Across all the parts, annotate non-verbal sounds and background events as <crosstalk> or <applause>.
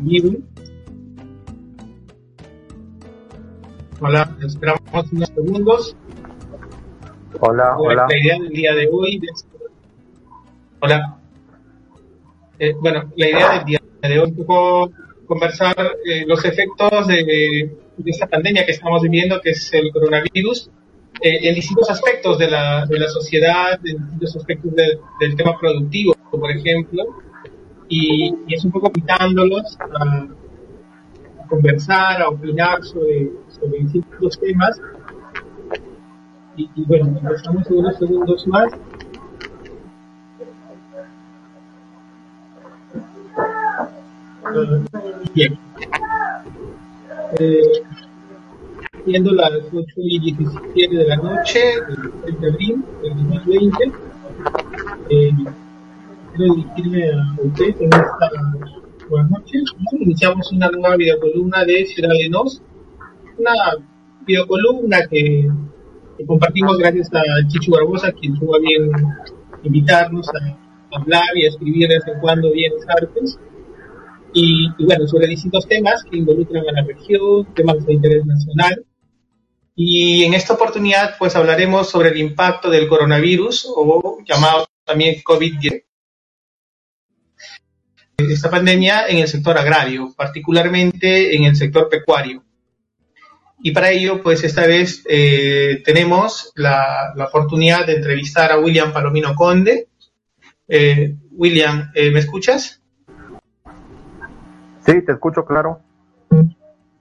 vivo. Hola, esperamos unos segundos. Hola, hola. La idea del día de hoy. Hola. Eh, bueno, la idea del día de hoy es un poco conversar eh, los efectos de, de, esta pandemia que estamos viviendo, que es el coronavirus, eh, en distintos aspectos de la, de la sociedad, en distintos aspectos de, del tema productivo, por ejemplo, y, es un poco quitándolos a, conversar, a opinar sobre, sobre distintos temas. Y, bueno, empezamos en unos segundos más. Bien. Eh, siendo las 8 y 17 de la noche del 3 de abril del 2020, eh, quiero dirigirme a usted en esta buenas noches. Iniciamos una nueva videocolumna de Ciudad de Nos, una videocolumna que, que compartimos gracias a Chichu Barbosa, quien tuvo a bien invitarnos a hablar y a escribir de vez en cuando bienes artes y, y, bueno, sobre distintos temas que involucran a la región, temas de interés nacional. Y en esta oportunidad, pues hablaremos sobre el impacto del coronavirus, o llamado también COVID-19, esta pandemia en el sector agrario, particularmente en el sector pecuario. Y para ello, pues esta vez eh, tenemos la, la, oportunidad de entrevistar a William Palomino Conde. Eh, William, eh, ¿me escuchas? Sí, te escucho claro.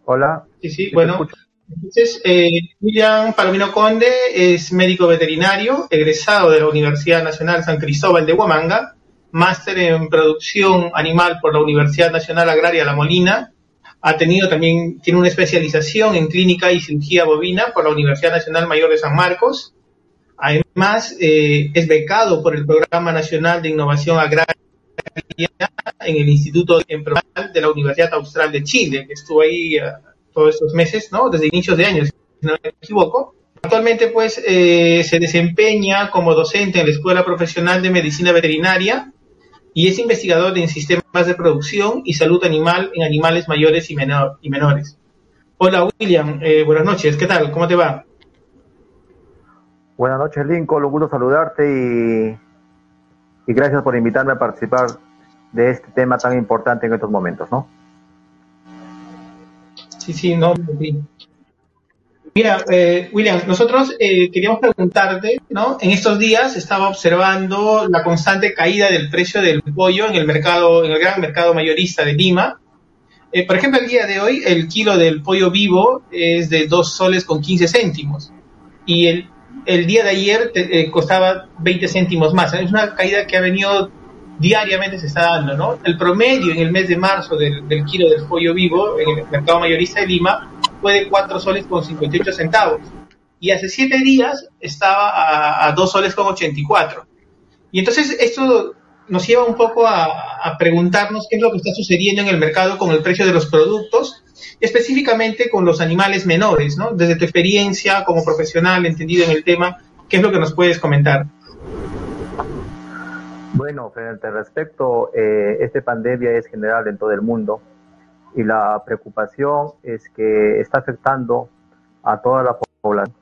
Hola. Sí, sí, bueno. Entonces, eh, William Palomino Conde es médico veterinario, egresado de la Universidad Nacional San Cristóbal de Huamanga, máster en producción animal por la Universidad Nacional Agraria La Molina, ha tenido también, tiene una especialización en clínica y cirugía bovina por la Universidad Nacional Mayor de San Marcos. Además, eh, es becado por el Programa Nacional de Innovación Agraria en el Instituto de la Universidad Austral de Chile, que estuvo ahí uh, todos estos meses, ¿no? Desde inicios de año, si no me equivoco. Actualmente, pues, eh, se desempeña como docente en la Escuela Profesional de Medicina Veterinaria y es investigador en sistemas de producción y salud animal en animales mayores y, menor, y menores. Hola, William. Eh, buenas noches. ¿Qué tal? ¿Cómo te va? Buenas noches, Lincoln. Un gusto saludarte y, y gracias por invitarme a participar de este tema tan importante en estos momentos, ¿no? Sí, sí, no. Sí. Mira, eh, William, nosotros eh, queríamos preguntarte, ¿no? En estos días estaba observando la constante caída del precio del pollo en el mercado, en el gran mercado mayorista de Lima. Eh, por ejemplo, el día de hoy el kilo del pollo vivo es de 2 soles con 15 céntimos y el, el día de ayer te, costaba 20 céntimos más. Es una caída que ha venido diariamente se está dando, ¿no? El promedio en el mes de marzo del, kilo del pollo vivo en el mercado mayorista de Lima fue de 4 soles con 58 centavos. Y hace 7 días estaba a, a 2 soles con 84. Y entonces esto nos lleva un poco a, preguntarnos qué es lo que está sucediendo en el mercado con el precio de los productos, específicamente con los animales menores, ¿no? Desde tu experiencia como profesional entendido en el tema, ¿qué es lo que nos puedes comentar? Bueno, frente al respecto, eh, esta pandemia es general en todo el mundo y la preocupación es que está afectando a toda la población,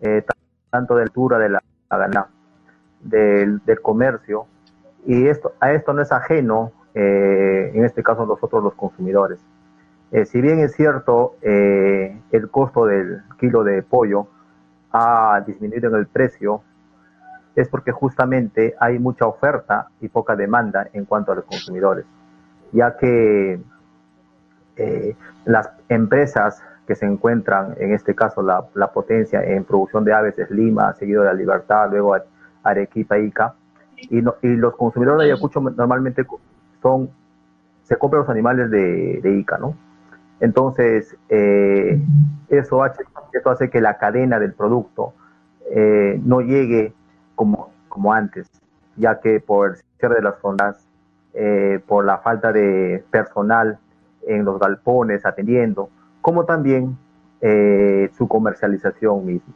eh, tanto de altura de la, la del, comercio, y esto, a esto no es ajeno, eh, en este caso nosotros los consumidores. Eh, si bien es cierto, el costo del kilo de pollo ha disminuido en el precio, es porque justamente hay mucha oferta y poca demanda en cuanto a los consumidores, ya que eh, las empresas que se encuentran, en este caso la, la, potencia en producción de aves es Lima, seguido de la Libertad, luego Arequipa, Ica, y, no, y los consumidores de Ayacucho normalmente son, se compran los animales de, de Ica, ¿no? Entonces, eh, eso, hace, eso hace que la cadena del producto eh, no llegue como, como antes, ya que por el cierre de las zonas, eh, por la falta de personal en los galpones atendiendo, como también eh, su comercialización mismo.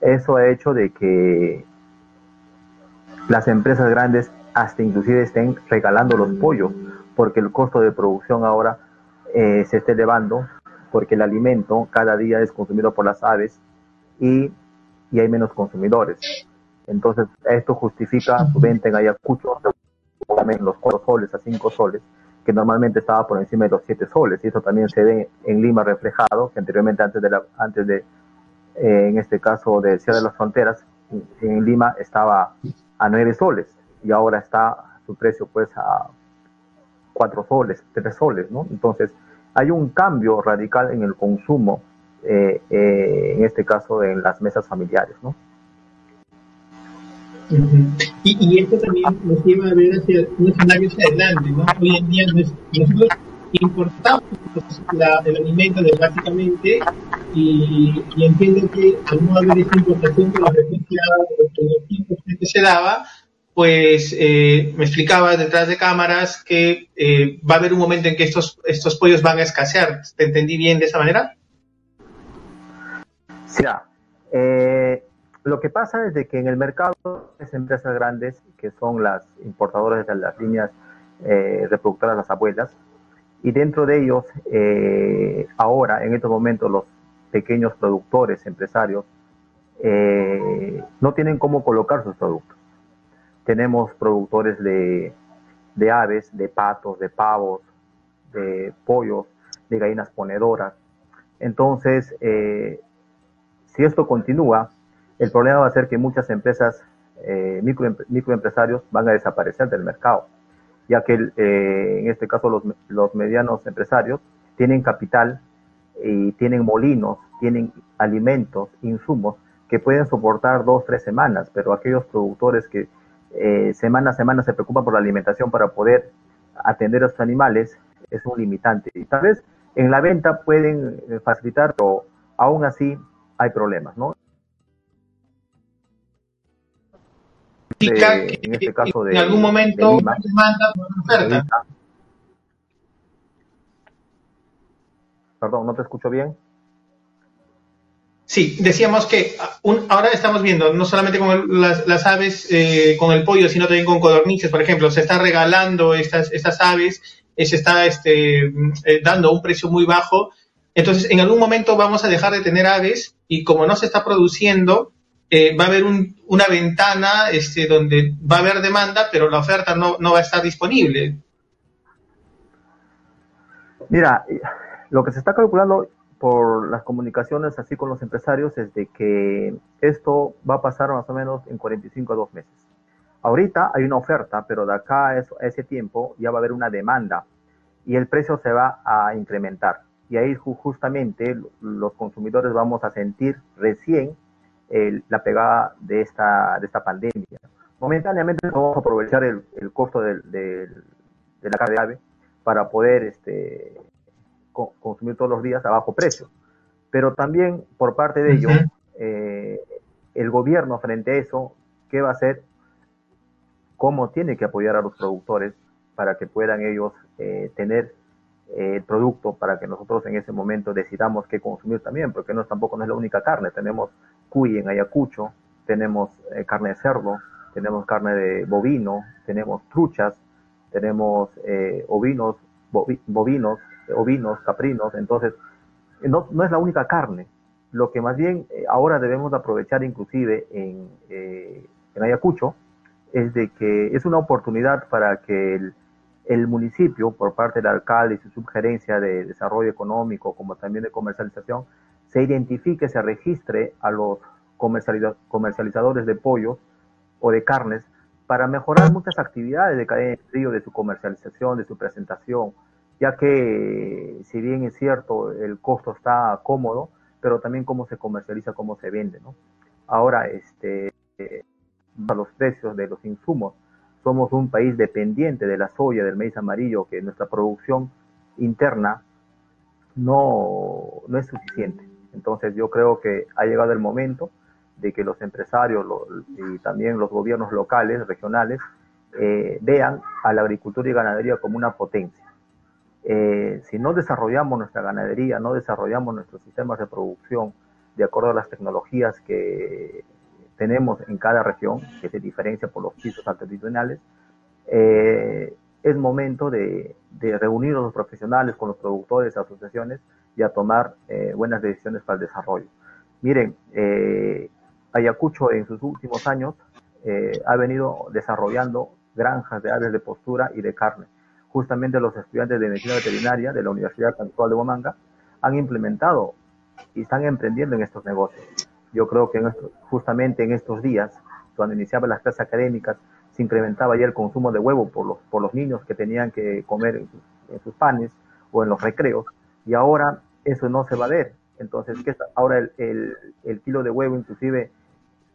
Eso ha hecho de que las empresas grandes hasta inclusive estén regalando los pollos, porque el costo de producción ahora eh, se esté elevando porque el alimento cada día es consumido por las aves y, y hay menos consumidores. Entonces, esto justifica su venta en Ayacucho los 4 soles a 5 soles, que normalmente estaba por encima de los 7 soles, y eso también se ve en Lima reflejado, que anteriormente antes de, la, antes de eh, en este caso de Ciudad de las Fronteras, en Lima estaba a 9 soles, y ahora está su precio pues a 4 soles, 3 soles, ¿no? Entonces, hay un cambio radical en el consumo, eh, eh, en este caso en las mesas familiares, ¿no? Y, esto también nos lleva a ver hacia un escenario hacia adelante, ¿no? Hoy en día nosotros importamos el alimento de, básicamente y, entiendo que al no haber esta importación con la frecuencia de los tiempos que se daba, pues eh, me explicaba detrás de cámaras que eh, va a haber un momento en que estos, estos pollos van a escasear. ¿Te entendí bien de esa manera? Sí, eh, lo que pasa es que en el mercado es empresas grandes, que son las importadoras de las líneas eh, reproductoras, las abuelas, y dentro de ellos, eh, ahora, en estos momentos, los pequeños productores, empresarios, eh, no tienen cómo colocar sus productos. Tenemos productores de, de aves, de patos, de pavos, de pollos, de gallinas ponedoras. Entonces, si esto continúa, el problema va a ser que muchas empresas, eh, microempresarios, van a desaparecer del mercado, ya que eh, en este caso los, medianos empresarios tienen capital y tienen molinos, tienen alimentos, insumos que pueden soportar dos, tres semanas, pero aquellos productores que eh, semana a semana se preocupan por la alimentación para poder atender a sus animales es un limitante. Y tal vez en la venta pueden facilitar, pero aún así hay problemas, ¿no? En este caso de, en algún momento demanda oferta. Perdón, no te escucho bien. Sí, decíamos que ahora estamos viendo no solamente con las, aves, eh, con el pollo, sino también con codornices, por ejemplo, se está regalando estas, estas aves, eh, se está este, eh, dando un precio muy bajo. Entonces, en algún momento vamos a dejar de tener aves y como no se está produciendo, eh, va a haber una ventana este, donde va a haber demanda, pero la oferta no, va a estar disponible. Mira, lo que se está calculando por las comunicaciones así con los empresarios es de que esto va a pasar más o menos en 45 a 2 meses. Ahorita hay una oferta, pero de acá a ese tiempo ya va a haber una demanda y el precio se va a incrementar. Y ahí justamente los consumidores vamos a sentir recién la pegada de esta, de esta pandemia. Momentáneamente vamos a aprovechar el, costo de, de, la carne de ave para poder este, consumir todos los días a bajo precio. Pero también por parte de ello, eh, el gobierno frente a eso, ¿qué va a hacer? ¿Cómo tiene que apoyar a los productores para que puedan ellos eh, tener eh, el producto para que nosotros en ese momento decidamos qué consumir también, porque no tampoco no es la única carne, tenemos cuy en Ayacucho, tenemos eh, carne de cerdo, tenemos carne de bovino, tenemos truchas, tenemos eh, ovinos, bovinos, ovinos, caprinos, entonces no, no, es la única carne. Lo que más bien ahora debemos aprovechar inclusive en, en Ayacucho es de que es una oportunidad para que el, el municipio, por parte del alcalde y su subgerencia de desarrollo económico, como también de comercialización, se identifique, se registre a los comercializadores de pollo o de carnes para mejorar muchas actividades de cadena de frío, de su comercialización, de su presentación, ya que si bien es cierto el costo está cómodo, pero también cómo se comercializa, cómo se vende, ¿no? Ahora, este, los precios de los insumos somos un país dependiente de la soya, del maíz amarillo, que nuestra producción interna no, no es suficiente. Entonces yo creo que ha llegado el momento de que los empresarios y también los gobiernos locales, regionales, eh, vean a la agricultura y ganadería como una potencia. Eh, si no desarrollamos nuestra ganadería, no desarrollamos nuestros sistemas de producción de acuerdo a las tecnologías que tenemos en cada región, que se diferencia por los pisos altitudinales, eh, es momento de, reunir a los profesionales con los productores, asociaciones y a tomar eh, buenas decisiones para el desarrollo. Miren, eh, Ayacucho en sus últimos años eh, ha venido desarrollando granjas de aves de postura y de carne. Justamente los estudiantes de medicina veterinaria de la Universidad Actual de Huamanga han implementado y están emprendiendo en estos negocios. Yo creo que justamente en estos días, cuando iniciaban las clases académicas, se incrementaba ya el consumo de huevo por los niños que tenían que comer en sus, panes o en los recreos, y ahora eso no se va a ver. Entonces, ¿qué ahora el, el, kilo de huevo inclusive,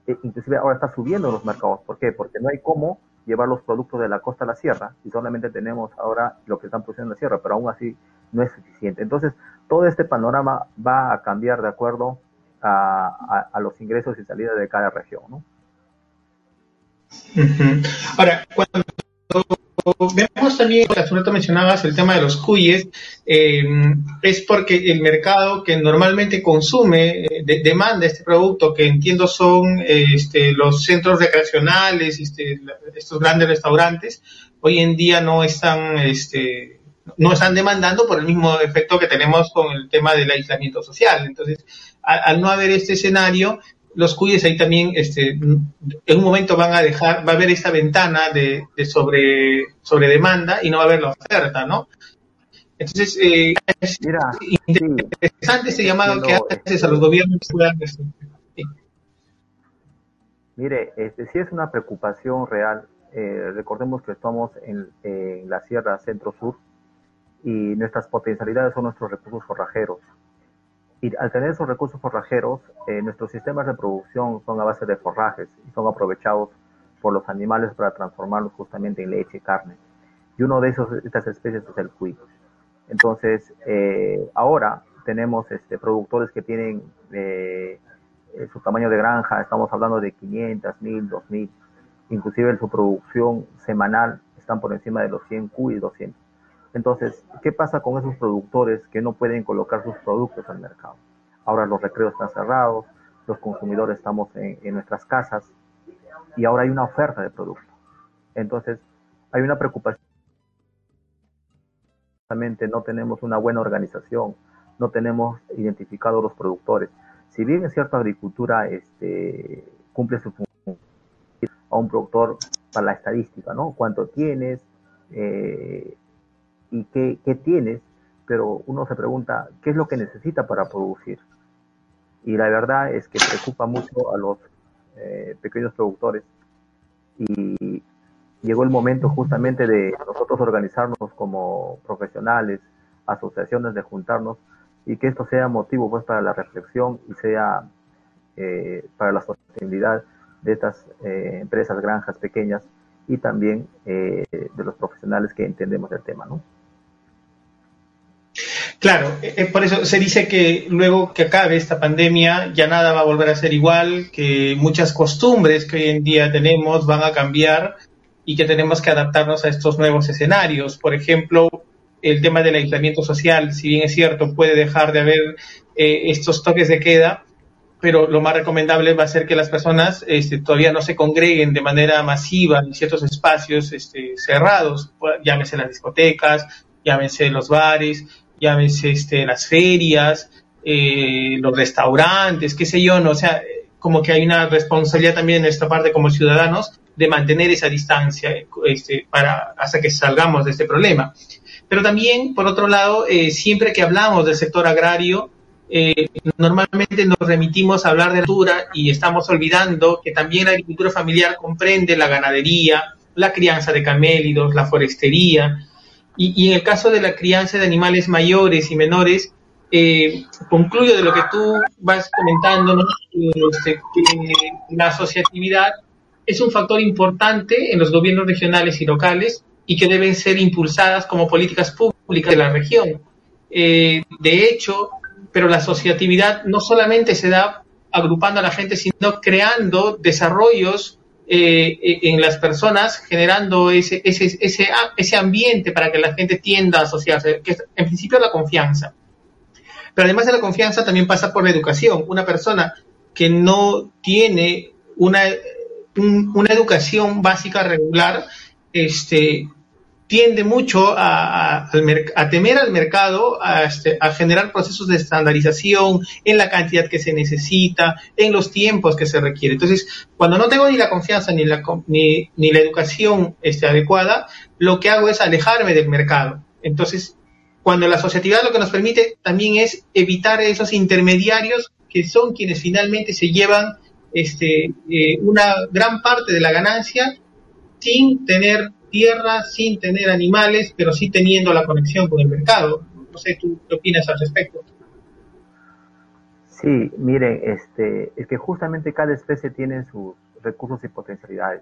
eh, inclusive ahora está subiendo en los mercados. ¿Por qué? Porque no hay cómo llevar los productos de la costa a la sierra y solamente tenemos ahora lo que están produciendo en la sierra, pero aún así no es suficiente. Entonces, todo este panorama va a cambiar de acuerdo a, a, los ingresos y salidas de cada región, ¿no? Ahora, cuando vemos también, tú mencionabas el tema de los cuyes, eh, es porque el mercado que normalmente consume, eh, demanda este producto, que entiendo son este, los centros recreacionales, este, estos grandes restaurantes, hoy en día no están, este, no están demandando por el mismo efecto que tenemos con el tema del aislamiento social. Entonces, al no haber este escenario, los cuyes ahí también este, en un momento van a dejar, va a haber esta ventana de, sobre, sobre demanda y no va a haber la oferta, ¿no? Entonces, eh, es interesante ese llamado que haces a los gobiernos este, Mire, este, sí es una preocupación real. Eh, recordemos que estamos en, en la Sierra Centro-Sur y nuestras potencialidades son nuestros recursos forrajeros. Y al tener esos recursos forrajeros, eh, nuestros sistemas de producción son a base de forrajes y son aprovechados por los animales para transformarlos justamente en leche y carne. Y uno de esos, estas especies es el cuy. Entonces, eh, ahora tenemos este, productores que tienen eh, su tamaño de granja, estamos hablando de 500, 1000, 2000, inclusive su producción semanal están por encima de los 100 cuy y 200. Entonces, ¿qué pasa con esos productores que no pueden colocar sus productos al mercado? Ahora los recreos están cerrados, los consumidores estamos en, nuestras casas y ahora hay una oferta de producto. Entonces, hay una preocupación. No tenemos una buena organización, no tenemos identificados los productores. Si bien en cierta agricultura este, cumple su función a un productor para la estadística, ¿no? ¿Cuánto tienes? Eh, y qué, tienes, pero uno se pregunta qué es lo que necesita para producir. Y la verdad es que preocupa mucho a los eh, pequeños productores y llegó el momento justamente de nosotros organizarnos como profesionales, asociaciones, de juntarnos y que esto sea motivo pues para la reflexión y sea eh, para la sostenibilidad de estas eh, empresas, granjas pequeñas y también de los profesionales que entendemos el tema, ¿no? Claro, eh, eh, por eso se dice que luego que acabe esta pandemia ya nada va a volver a ser igual, que muchas costumbres que hoy en día tenemos van a cambiar y que tenemos que adaptarnos a estos nuevos escenarios. Por ejemplo, el tema del aislamiento social, si bien es cierto, puede dejar de haber eh, estos toques de queda, pero lo más recomendable va a ser que las personas este, todavía no se congreguen de manera masiva en ciertos espacios este, cerrados, llámese las discotecas, llámese los bares, llámese este, las ferias, eh, los restaurantes, qué sé yo, ¿no? O sea, como que hay una responsabilidad también en nuestra parte como ciudadanos de mantener esa distancia este, para, hasta que salgamos de este problema. Pero también, por otro lado, eh, siempre que hablamos del sector agrario, eh, normalmente nos remitimos a hablar de la agricultura y estamos olvidando que también la agricultura familiar comprende la ganadería, la crianza de camélidos, la forestería, y, en el caso de la crianza de animales mayores y menores, eh, concluyo de lo que tú vas comentando, este, que la asociatividad es un factor importante en los gobiernos regionales y locales y que deben ser impulsadas como políticas públicas de la región. Eh, de hecho, pero la asociatividad no solamente se da agrupando a la gente, sino creando desarrollos eh, eh, en las personas, generando ese, ese, ese, ese ambiente para que la gente tienda a asociarse, que es en principio la confianza. Pero además de la confianza también pasa por la educación. Una persona que no tiene una, una educación básica regular, este, tiende mucho a, temer al mercado, este, a, generar procesos de estandarización en la cantidad que se necesita, en los tiempos que se requiere. Entonces, cuando no tengo ni la confianza ni la, ni, la educación este, adecuada, lo que hago es alejarme del mercado. Entonces, cuando la asociatividad lo que nos permite también es evitar esos intermediarios que son quienes finalmente se llevan este, eh, una gran parte de la ganancia sin tener tierra, sin tener animales, pero sí teniendo la conexión con el mercado. No sé, ¿tú qué opinas al respecto? Sí, miren, este, es que justamente cada especie tiene sus recursos y potencialidades.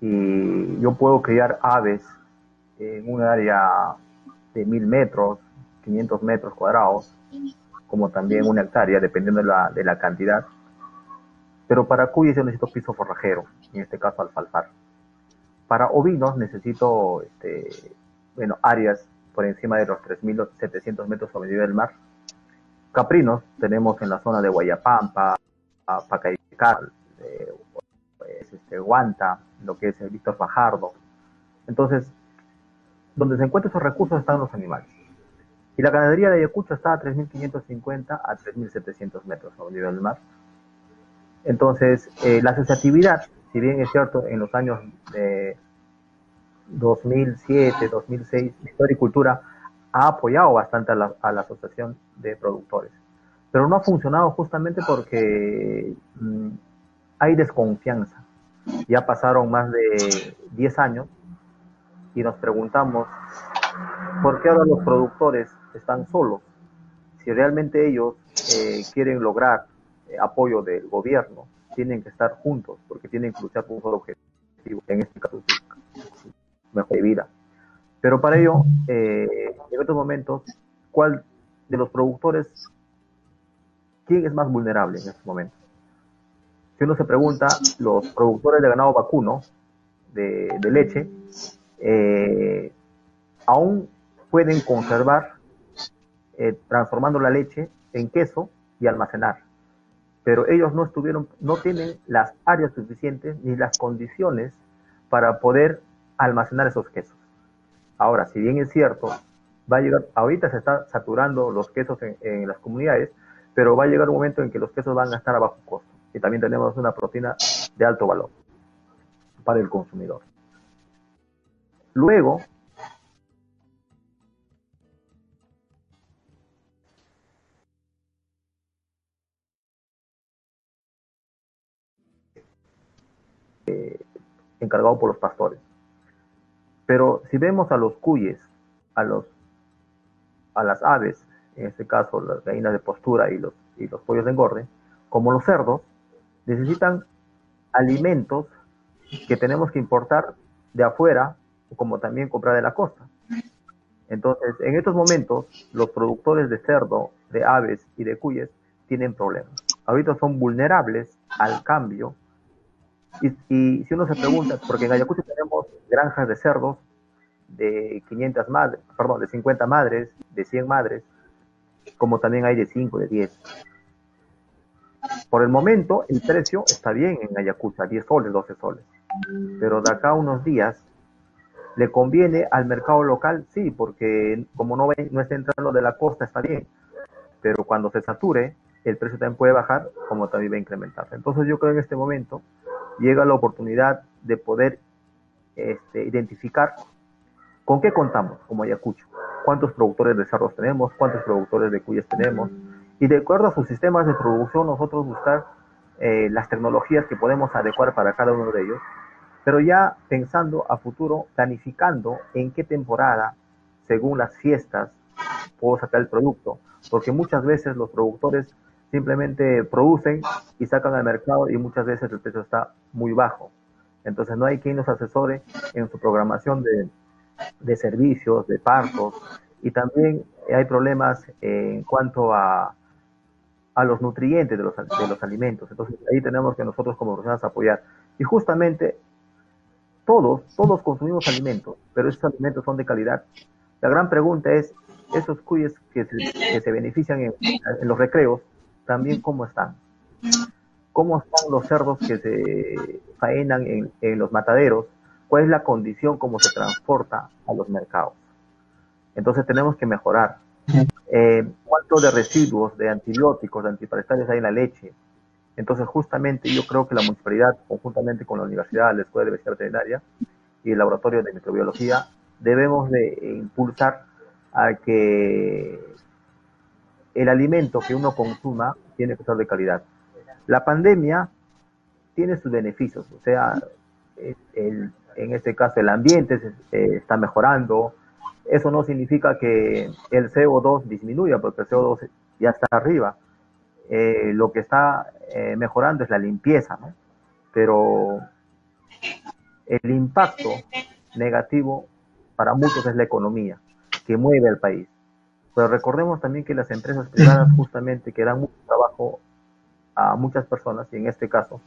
Y yo puedo criar aves en un área de mil metros, 500 metros cuadrados, como también una hectárea, dependiendo de la, de la cantidad. Pero para cuyes yo necesito piso forrajero, en este caso alfalfar. Para ovinos necesito este, bueno, áreas por encima de los 3.700 metros sobre el nivel del mar. Caprinos tenemos en la zona de Guayapampa, Pacaical, eh, pues, este, Guanta, lo que es el Víctor Fajardo. Entonces, donde se encuentran esos recursos están los animales. Y la ganadería de Ayacucho está a 3.550 a 3.700 metros sobre el nivel del mar. Entonces, eh, la asociatividad si bien es cierto, en los años de 2007, 2006, Historia y Cultura ha apoyado bastante a la, Asociación de Productores, pero no ha funcionado justamente porque mm, hay desconfianza. Ya pasaron más de 10 años y nos preguntamos por qué ahora los productores están solos, si realmente ellos eh, quieren lograr eh, apoyo del gobierno, tienen que estar juntos porque tienen que luchar por un solo objetivo, en este caso mejor de vida. Pero para ello, eh, en estos momentos, ¿cuál de los productores, quién es más vulnerable en estos momentos? Si uno se pregunta, los productores de ganado vacuno, de, leche, eh, aún pueden conservar eh, transformando la leche en queso y almacenar pero ellos no estuvieron, no tienen las áreas suficientes ni las condiciones para poder almacenar esos quesos. Ahora, si bien es cierto, va a llegar, ahorita se está saturando los quesos en, las comunidades, pero va a llegar un momento en que los quesos van a estar a bajo costo y también tenemos una proteína de alto valor para el consumidor. Luego, encargado por los pastores. Pero si vemos a los cuyes, a, los, a las aves, en este caso las gallinas de postura y los, y los pollos de engorde, como los cerdos, necesitan alimentos que tenemos que importar de afuera, como también comprar de la costa. Entonces, en estos momentos, los productores de cerdo, de aves y de cuyes tienen problemas. Ahorita son vulnerables al cambio y, si uno se pregunta, porque en Ayacucho tenemos granjas de cerdos de 500 madres, perdón, de 50 madres, de 100 madres, como también hay de 5, de 10. Por el momento, el precio está bien en Ayacucho, 10 soles, 12 soles. Pero de acá a unos días, ¿le conviene al mercado local? Sí, porque como no, no está entrando de la costa, está bien. Pero cuando se sature, el precio también puede bajar, como también va a incrementarse. Entonces yo creo en este momento llega la oportunidad de poder este, identificar con qué contamos como Ayacucho, cuántos productores de cerros tenemos, cuántos productores de cuyas tenemos, y de acuerdo a sus sistemas de producción nosotros buscar eh, las tecnologías que podemos adecuar para cada uno de ellos, pero ya pensando a futuro, planificando en qué temporada, según las fiestas, puedo sacar el producto, porque muchas veces los productores simplemente producen y sacan al mercado y muchas veces el precio está muy bajo. Entonces no hay quien nos asesore en su programación de, de servicios, de partos y también hay problemas en cuanto a, a los nutrientes de los, de los alimentos. Entonces ahí tenemos que nosotros como personas apoyar. Y justamente todos, todos consumimos alimentos, pero esos alimentos son de calidad. La gran pregunta es, esos cuyes que se, benefician en, en los recreos, también cómo están. Cómo están los cerdos que se faenan en, los mataderos cuál es la condición como se transporta a los mercados. Entonces tenemos que mejorar. Eh, ¿Cuánto de residuos de antibióticos, de antiparestales hay en la leche? Entonces justamente yo creo que la municipalidad, conjuntamente con la universidad, la Escuela de Medicina Veterinaria y el Laboratorio de Microbiología, debemos de impulsar a que el alimento que uno consuma tiene que ser de calidad. La pandemia tiene sus beneficios, o sea, en este caso el ambiente eh, está mejorando, eso no significa que el CO2 disminuya, porque el CO2 ya está arriba. Eh, lo que está eh, mejorando es la limpieza, ¿no? Pero el impacto negativo para muchos es la economía, que mueve al país. Pero recordemos también que las empresas <laughs> privadas justamente que dan mucho trabajo a muchas personas, y en este caso,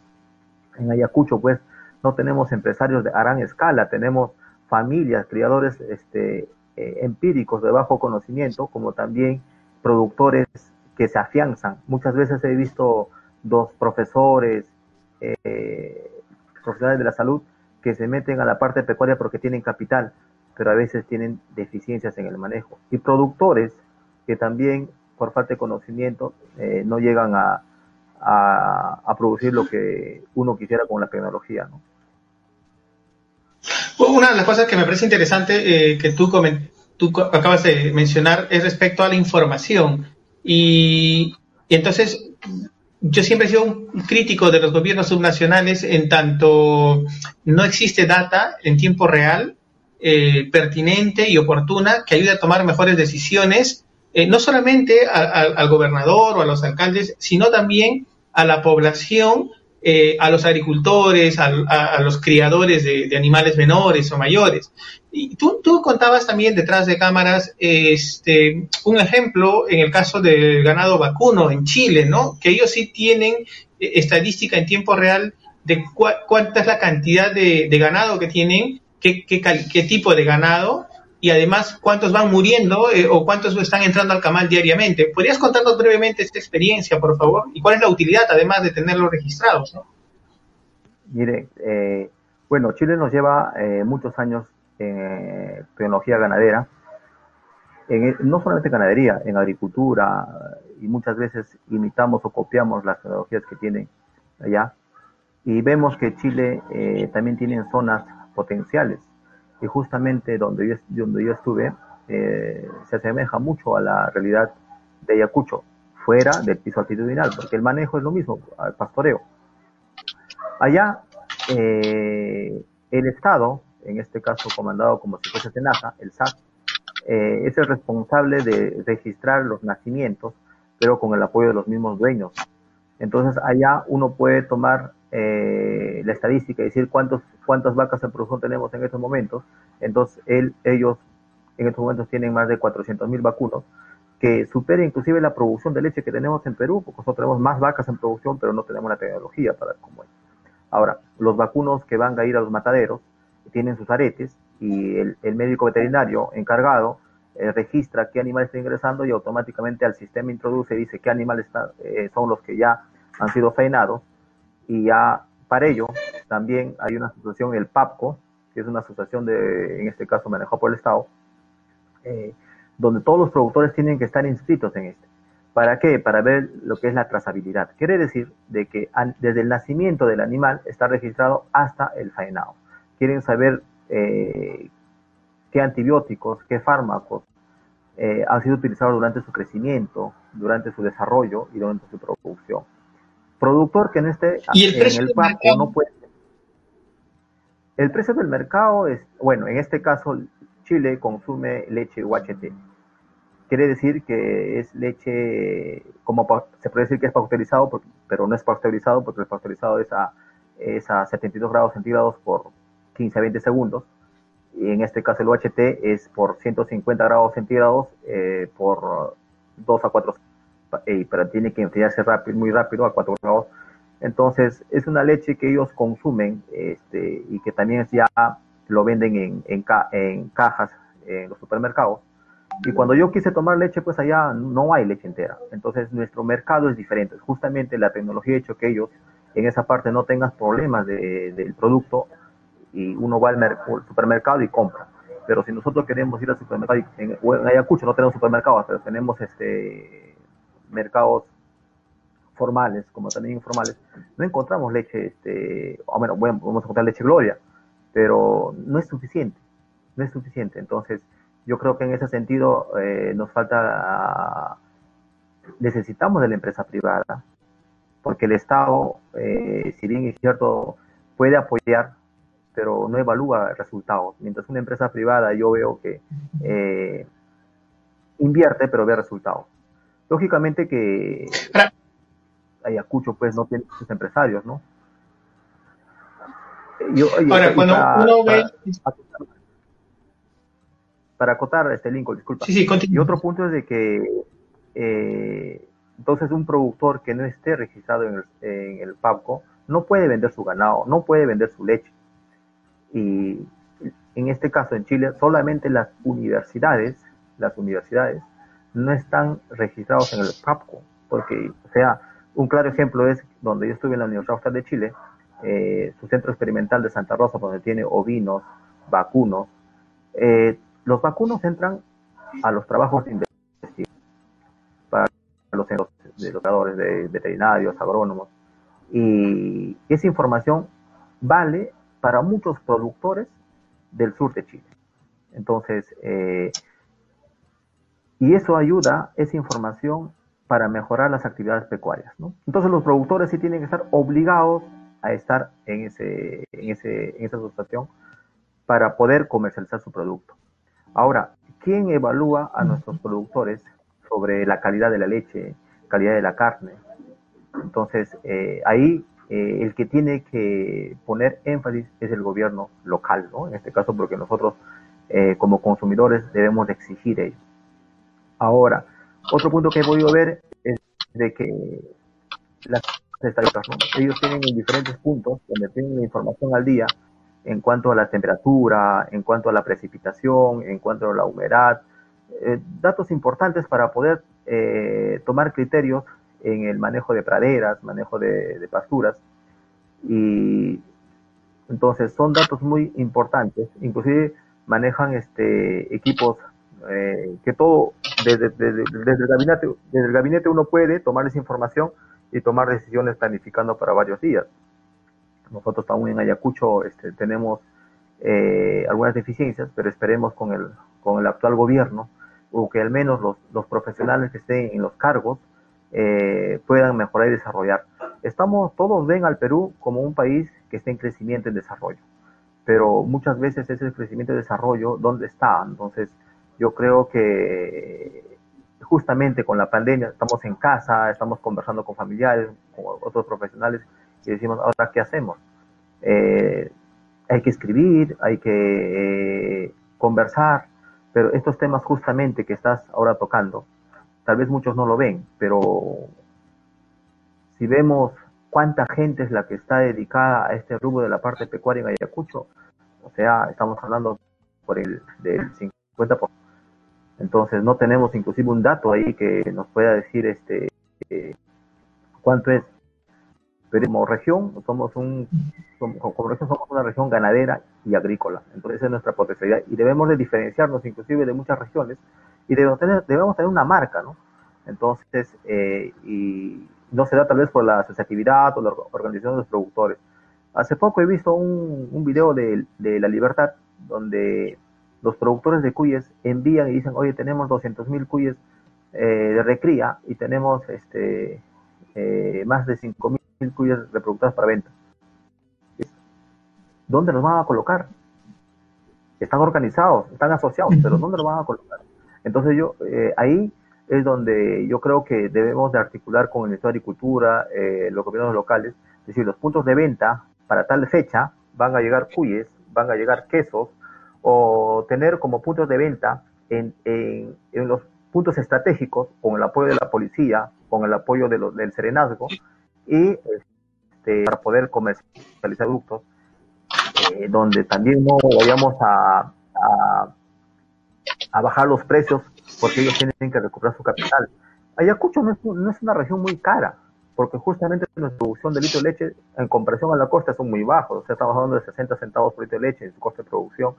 en Ayacucho, pues no tenemos empresarios de gran escala, tenemos familias, criadores este, eh, empíricos de bajo conocimiento, como también productores que se afianzan. Muchas veces he visto dos profesores, eh, profesionales de la salud, que se meten a la parte pecuaria porque tienen capital, pero a veces tienen deficiencias en el manejo. Y productores que también, por falta de conocimiento, eh, no llegan a, a, producir lo que uno quisiera con la tecnología. ¿no? Una de las cosas que me parece interesante eh, que tú, tú acabas de mencionar es respecto a la información. Y, y, entonces, yo siempre he sido un crítico de los gobiernos subnacionales en tanto no existe data en tiempo real eh, pertinente y oportuna que ayude a tomar mejores decisiones, eh, no solamente al gobernador o a los alcaldes, sino también a la población, eh, a los agricultores, a, los criadores de, animales menores o mayores. Y tú, tú, contabas también detrás de cámaras este, un ejemplo en el caso del ganado vacuno en Chile, ¿no? Que ellos sí tienen estadística en tiempo real de cuánta es la cantidad de, de ganado que tienen qué, tipo de ganado y además cuántos van muriendo eh, o cuántos están entrando al camal diariamente. ¿Podrías contarnos brevemente esta experiencia, por favor? ¿Y cuál es la utilidad, además de tenerlos registrados? Mire, eh, bueno, Chile nos lleva eh, muchos años en tecnología ganadera, no solamente ganadería, en agricultura, y muchas veces imitamos o copiamos las tecnologías que tienen allá. Y vemos que Chile también tiene zonas potenciales. Y justamente donde yo, donde yo estuve eh, se asemeja mucho a la realidad de Ayacucho, fuera del piso altitudinal, porque el manejo es lo mismo, al pastoreo. Allá, eh, el Estado, en este caso comandado como si fuese Senasa, el SAC, eh, es el responsable de registrar los nacimientos, pero con el apoyo de los mismos dueños. Entonces, allá uno puede tomar eh, la estadística y decir cuántos, cuántas vacas en producción tenemos en estos momentos. Entonces, él, ellos en estos momentos tienen más de 400 mil vacunos, que supera inclusive la producción de leche que tenemos en Perú, porque nosotros tenemos más vacas en producción, pero no tenemos la tecnología para como es. Ahora, los vacunos que van a ir a los mataderos tienen sus aretes y el, médico veterinario encargado eh, registra qué animal está ingresando y automáticamente al sistema introduce y dice qué animales eh, son los que ya han sido faenados y ya para ello también hay una asociación, el PAPCO, que es una asociación de, en este caso manejada por el Estado, eh, donde todos los productores tienen que estar inscritos en este. ¿Para qué? Para ver lo que es la trazabilidad. Quiere decir de que desde el nacimiento del animal está registrado hasta el faenado. Quieren saber eh, qué antibióticos, qué fármacos eh, han sido utilizados durante su crecimiento, durante su desarrollo y durante su producción productor que en este ¿Y el en el no puede el precio del mercado es bueno en este caso Chile consume leche UHT quiere decir que es leche como se puede decir que es pasteurizado pero no es pasteurizado porque el pasteurizado es a, es a 72 grados centígrados por 15 a 20 segundos. Y en este caso el UHT es por 150 grados centígrados eh, por 2 a 4 pero tiene que enfriarse rápido, muy rápido a 4 grados. Entonces, es una leche que ellos consumen este, y que también ya lo venden en, en, en cajas en los supermercados. Y cuando yo quise tomar leche, pues allá no hay leche entera. Entonces, nuestro mercado es diferente. Justamente la tecnología ha hecho que ellos en esa parte no tengan problemas de, del producto y uno va al, supermercado y compra. Pero si nosotros queremos ir al supermercado, en, en Ayacucho no tenemos supermercados, pero tenemos este mercados formales como también informales, no encontramos leche, este, o bueno, bueno, podemos encontrar leche Gloria, pero no es suficiente, no es suficiente. Entonces, yo creo que en ese sentido eh, nos falta, necesitamos de la empresa privada, porque el Estado, eh, si bien es cierto, puede apoyar, pero no evalúa resultados. Mientras una empresa privada yo veo que eh, invierte, pero ve resultados. Lógicamente que Ayacucho pues no tiene sus empresarios, ¿no? Ahora, cuando uno ve... Para, acotar, este Lincoln, disculpa. Sí, sí, y otro punto es de que eh, entonces un productor que no esté registrado en el, en el PAPCO no puede vender su ganado, no puede vender su leche. Y en este caso en Chile solamente las universidades, las universidades no están registrados en el PAPCO, porque, o sea, un claro ejemplo es donde yo estuve en la Universidad Austral de Chile, eh, su centro experimental de Santa Rosa, donde tiene ovinos, vacunos. Eh, los vacunos entran a los trabajos de investigación para los centros de educadores, de veterinarios, agrónomos. Y esa información vale para muchos productores del sur de Chile. Entonces, eh, y eso ayuda, esa información para mejorar las actividades pecuarias. ¿no? Entonces los productores sí tienen que estar obligados a estar en, ese, en, ese, en esa asociación para poder comercializar su producto. Ahora, ¿quién evalúa a nuestros productores sobre la calidad de la leche, calidad de la carne? Entonces, eh, ahí eh, el que tiene que poner énfasis es el gobierno local, ¿no? En este caso, porque nosotros eh, como consumidores debemos de exigir ello. Ahora, otro punto que he podido ver es de que las estadísticas, ellos tienen en diferentes puntos donde tienen la información al día en cuanto a la temperatura, en cuanto a la precipitación, en cuanto a la humedad, eh, datos importantes para poder eh, tomar criterios en el manejo de praderas, manejo de, de pasturas. Y entonces son datos muy importantes, inclusive manejan este, equipos eh, que todo, desde, el gabinete, desde el gabinete uno puede tomar esa información y tomar decisiones planificando para varios días. Nosotros aún en Ayacucho este, tenemos eh, algunas deficiencias, pero esperemos con el, con el actual gobierno, o que al menos los, los profesionales que estén en los cargos eh, puedan mejorar y desarrollar. Estamos, todos ven al Perú como un país que está en crecimiento y desarrollo, pero muchas veces ese crecimiento y desarrollo, ¿dónde está? Entonces, yo creo que justamente con la pandemia estamos en casa, estamos conversando con familiares, con otros profesionales y decimos, ahora, ¿qué hacemos? Eh, hay que escribir, hay que eh, conversar, pero estos temas justamente que estás ahora tocando, tal vez muchos no lo ven, pero si vemos cuánta gente es la que está dedicada a este rubro de la parte pecuaria en Ayacucho, o sea, estamos hablando por el del 50%. Entonces no tenemos inclusive un dato ahí que nos pueda decir este eh, cuánto es. Pero como región somos un como región somos una región ganadera y agrícola. Entonces esa es nuestra potencialidad y debemos de diferenciarnos inclusive de muchas regiones y debemos tener, debemos tener una marca, ¿no? Entonces, eh, y no se da tal vez por la asociatividad o la organización de los productores. Hace poco he visto un, un video de, de La Libertad donde los productores de cuyes envían y dicen, oye, tenemos 200.000 cuyes eh, de recría y tenemos este, eh, más de 5.000 cuyes reproductoras para venta. ¿Dónde los van a colocar? Están organizados, están asociados, pero ¿dónde los van a colocar? Entonces yo, eh, ahí es donde yo creo que debemos de articular con el Ministerio de Agricultura, los gobiernos locales, es decir, los puntos de venta para tal fecha van a llegar cuyes, van a llegar quesos, o tener como puntos de venta en, en, los puntos estratégicos, con el apoyo de la policía, con el apoyo de del serenazgo, y este, para poder comercializar productos, eh, donde también no vayamos a, a, bajar los precios porque ellos tienen que recuperar su capital. Ayacucho no es, no es una región muy cara, porque justamente nuestra producción de litro de leche en comparación a la costa son muy bajos, o sea, estamos hablando de 60 centavos por litro de leche en su coste de producción,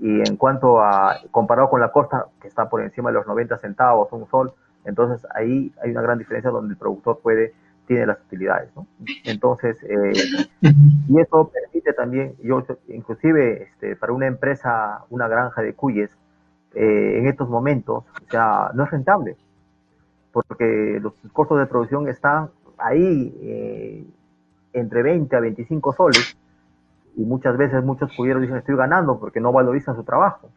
y en cuanto a, comparado con la costa, que está por encima de los 90 centavos, un sol, entonces ahí hay una gran diferencia donde el productor puede, tiene las utilidades, ¿no? Entonces, eh, y eso permite también, yo inclusive este, para una empresa, una granja de cuyes, eh, en estos momentos, o sea, no es rentable, porque los costos de producción están ahí eh, entre 20 a 25 soles, y muchas veces muchos cuyeros dicen estoy ganando porque no valorizan su trabajo.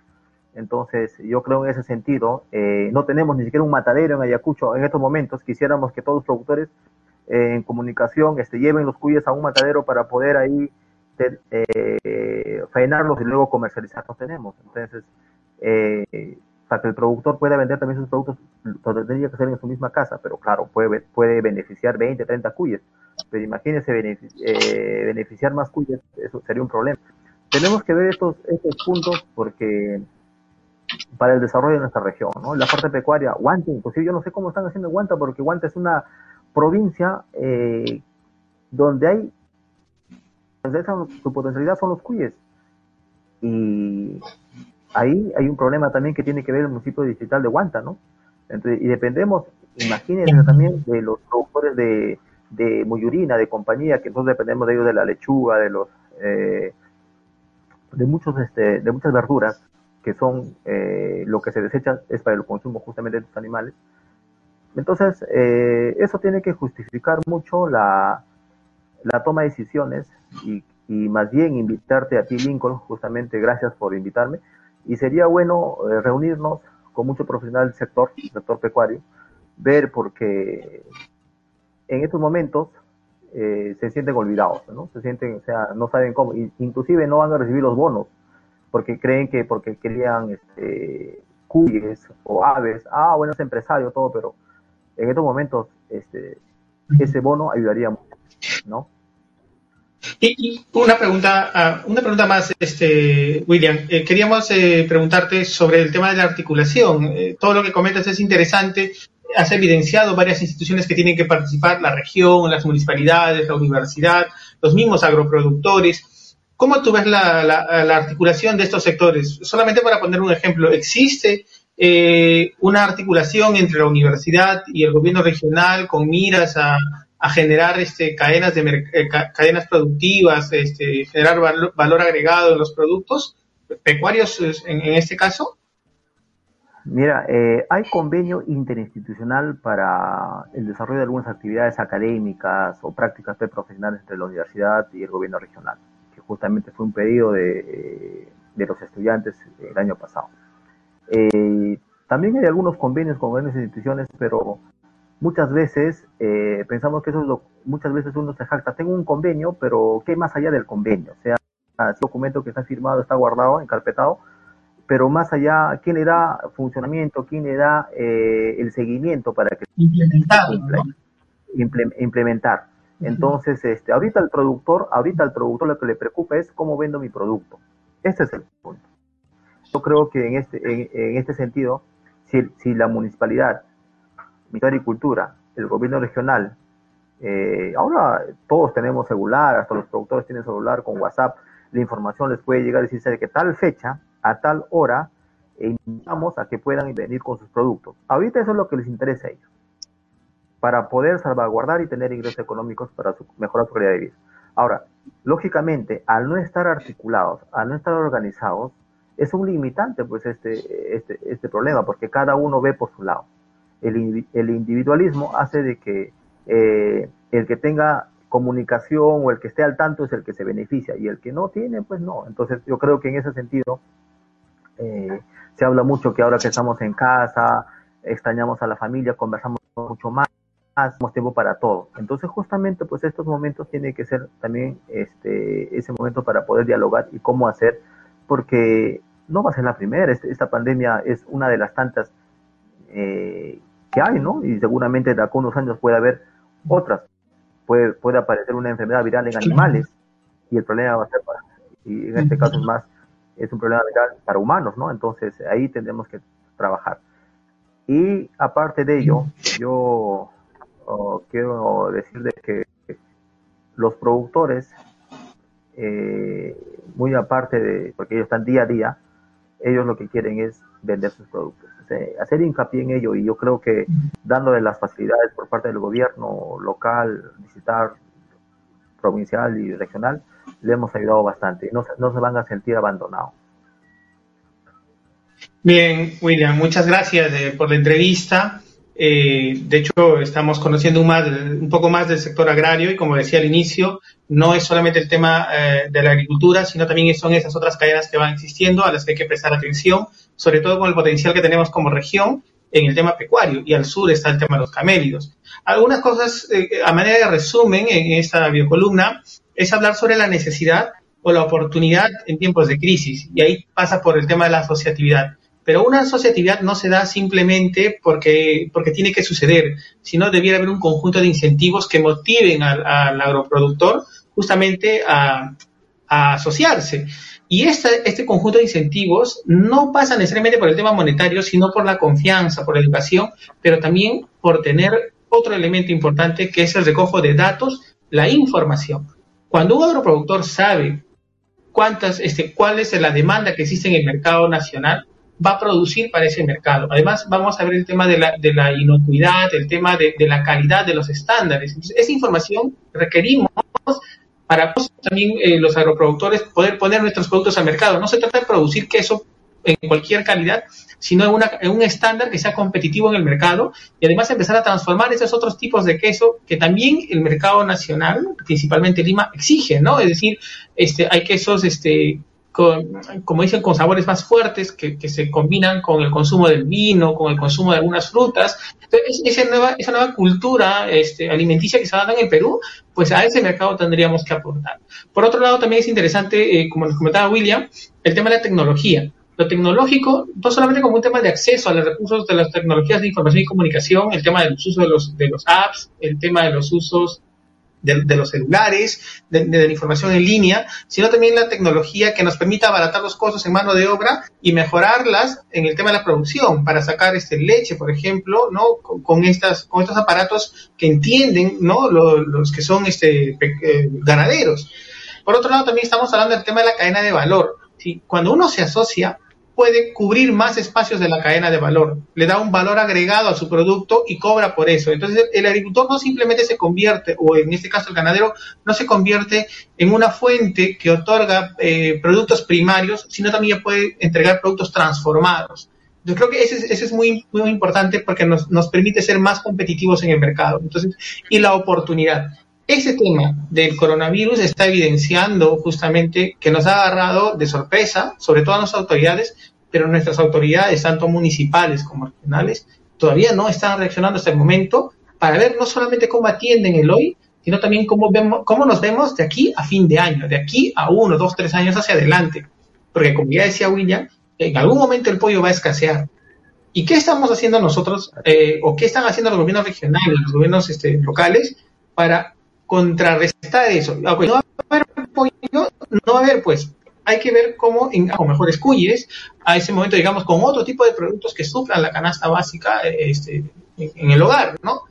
Entonces, yo creo en ese sentido, eh, no tenemos ni siquiera un matadero en Ayacucho en estos momentos. Quisiéramos que todos los productores eh, en comunicación este, lleven los cuyes a un matadero para poder ahí eh, faenarlos y luego comercializarlos. tenemos. Entonces, eh, para que el productor pueda vender también sus productos, lo tendría que hacer en su misma casa, pero claro, puede, puede beneficiar 20, 30 cuyes. Pero imagínense beneficiar más cuyes, eso sería un problema. Tenemos que ver estos, estos puntos porque para el desarrollo de nuestra región, ¿no? La parte pecuaria, Guante, inclusive yo no sé cómo están haciendo Guanta, porque Guanta es una provincia eh, donde hay, su potencialidad son los cuyes. Y ahí hay un problema también que tiene que ver el municipio digital de Guanta, ¿no? y dependemos, imagínense también de los productores de, de Muyurina, de compañía, que nosotros dependemos de ellos de la lechuga, de los eh, de muchos este, de muchas verduras que son eh, lo que se desecha es para el consumo justamente de los animales. Entonces, eh, eso tiene que justificar mucho la, la toma de decisiones y, y, más bien invitarte a ti, Lincoln, justamente gracias por invitarme. Y sería bueno eh, reunirnos con muchos profesionales del sector, sector pecuario, ver porque en estos momentos eh, se sienten olvidados, ¿no? Se sienten, o sea, no saben cómo, inclusive no van a recibir los bonos porque creen que porque querían este, cuyes o aves, ah, bueno, es empresario, todo, pero en estos momentos este, ese bono ayudaría mucho, ¿no? Y, una pregunta, ah, una pregunta más, este, William. Eh, queríamos eh, preguntarte sobre el tema de la articulación. Eh, todo lo que comentas es interesante. Has evidenciado varias instituciones que tienen que participar, la región, las municipalidades, la universidad, los mismos agroproductores. ¿Cómo tú ves la, articulación de estos sectores? Solamente para poner un ejemplo, ¿existe eh, una articulación entre la universidad y el gobierno regional con miras a, generar este, cadenas, de, eh, cadenas productivas, este, generar valor, agregado en los productos pecuarios en, este caso? Mira, eh, hay convenio interinstitucional para el desarrollo de algunas actividades académicas o prácticas profesionales entre la universidad y el gobierno regional justamente fue un pedido de, de los estudiantes el año pasado. Eh, también hay algunos convenios con grandes instituciones, pero muchas veces eh, pensamos que eso es lo, muchas veces uno se jacta, tengo un convenio, pero ¿qué más allá del convenio? O sea, ese documento que está firmado, está guardado, encarpetado, pero más allá, ¿quién le da funcionamiento? ¿Quién le da eh, el seguimiento para que implementar, implementar? Entonces, este, ahorita el productor, ahorita el productor lo que le preocupa es cómo vendo mi producto. Este es el punto. Yo creo que en este, en, este sentido, si, si, la municipalidad, mi agricultura, el gobierno regional, eh, ahora todos tenemos celular, hasta los productores tienen celular con WhatsApp, la información les puede llegar y decirse que tal fecha, a tal hora, invitamos a que puedan venir con sus productos. Ahorita eso es lo que les interesa a ellos para poder salvaguardar y tener ingresos económicos para mejorar su calidad de vida. Ahora, lógicamente, al no estar articulados, al no estar organizados, es un limitante pues este, este, este problema, porque cada uno ve por su lado. El, el individualismo hace de que eh, el que tenga comunicación o el que esté al tanto es el que se beneficia y el que no tiene, pues no. Entonces yo creo que en ese sentido eh, se habla mucho que ahora que estamos en casa, extrañamos a la familia, conversamos mucho más hacemos tiempo para todo. Entonces, justamente, pues estos momentos tienen que ser también este, ese momento para poder dialogar y cómo hacer, porque no va a ser la primera. Este, esta pandemia es una de las tantas eh, que hay, ¿no? Y seguramente de acá unos años puede haber otras. Puede, puede aparecer una enfermedad viral en animales y el problema va a ser para, y en este caso es más, es un problema viral para humanos, ¿no? Entonces, ahí tendremos que trabajar. Y aparte de ello, yo quiero decir de que los productores, eh, muy aparte de, porque ellos están día a día, ellos lo que quieren es vender sus productos. Hacer hincapié en ello y yo creo que dándole las facilidades por parte del gobierno local, visitar provincial y regional, le hemos ayudado bastante. No, no se van a sentir abandonados. Bien, William, muchas gracias eh, por la entrevista. Eh, de hecho, estamos conociendo un, poco más del sector agrario y como decía al inicio, no es solamente el tema eh, de la agricultura, sino también son esas otras cadenas que van existiendo a las que hay que prestar atención, sobre todo con el potencial que tenemos como región en el tema pecuario y al sur está el tema de los camélidos. Algunas cosas a manera de resumen en esta biocolumna es hablar sobre la necesidad o la oportunidad en tiempos de crisis y ahí pasa por el tema de la asociatividad. Pero una asociatividad no se da simplemente porque, porque tiene que suceder, sino debiera haber un conjunto de incentivos que motiven al, agroproductor justamente a, asociarse. Y este, este conjunto de incentivos no pasa necesariamente por el tema monetario, sino por la confianza, por la educación, pero también por tener otro elemento importante que es el recojo de datos, la información. Cuando un agroproductor sabe cuántas, este, cuál es la demanda que existe en el mercado nacional, va a producir para ese mercado. Además, vamos a ver el tema de la, de la inocuidad, el tema de, la calidad de los estándares. esa información requerimos para también eh, los agroproductores poder poner nuestros productos al mercado. No se trata de producir queso en cualquier calidad, sino en, un estándar que sea competitivo en el mercado y además empezar a transformar esos otros tipos de queso que también el mercado nacional, principalmente Lima, exige, ¿no? Es decir, este, hay quesos este, como dicen, con sabores más fuertes que, se combinan con el consumo del vino, con el consumo de algunas frutas. Entonces, esa nueva, esa nueva cultura este, alimenticia que se da en el Perú, pues a ese mercado tendríamos que aportar. Por otro lado, también es interesante, eh, como nos comentaba William, el tema de la tecnología. Lo tecnológico, no solamente como un tema de acceso a los recursos de las tecnologías de información y comunicación, el tema del uso de los, de los apps, el tema de los usos de, los celulares, de, la información en línea, sino también la tecnología que nos permita abaratar los costos en mano de obra y mejorarlas en el tema de la producción, para sacar este leche, por ejemplo, ¿no? Con, estas, con estos aparatos que entienden, ¿no? Los, que son este, eh, ganaderos. Por otro lado, también estamos hablando del tema de la cadena de valor. ¿sí? Cuando uno se asocia, puede cubrir más espacios de la cadena de valor, le da un valor agregado a su producto y cobra por eso. Entonces el agricultor no simplemente se convierte, o en este caso el ganadero, no se convierte en una fuente que otorga eh, productos primarios, sino también puede entregar productos transformados. Yo creo que ese, es muy, muy importante porque nos, nos permite ser más competitivos en el mercado. Entonces, y la oportunidad. Ese tema del coronavirus está evidenciando justamente que nos ha agarrado de sorpresa, sobre todo a las autoridades, pero nuestras autoridades, tanto municipales como regionales, todavía no están reaccionando hasta el momento para ver no solamente cómo atienden el hoy, sino también cómo, vemos, cómo nos vemos de aquí a fin de año, de aquí a uno, dos, tres años hacia adelante. Porque como ya decía William, en algún momento el pollo va a escasear. ¿Y qué estamos haciendo nosotros, eh, o qué están haciendo los gobiernos regionales, los gobiernos este, locales, para contrarrestar eso. no a haber no a pues, hay que ver cómo, con mejores cuyes, a ese momento, digamos, con otro tipo de productos que suplan la canasta básica este, en, el hogar, ¿no?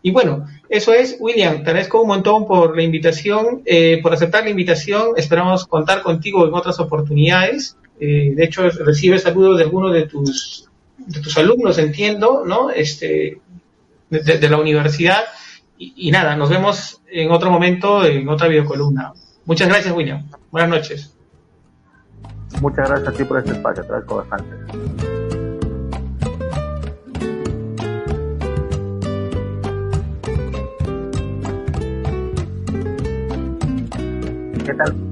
Y bueno, eso es, William, te agradezco un montón por la invitación, eh, por aceptar la invitación, esperamos contar contigo en otras oportunidades. Eh, de hecho, recibes saludos de algunos de tus, de tus alumnos, entiendo, ¿no? Este, de la universidad y, nada, nos vemos en otro momento en otra videocolumna. Muchas gracias, William. Buenas noches. Muchas gracias a ti por este espacio, te agradezco bastante. ¿Qué tal?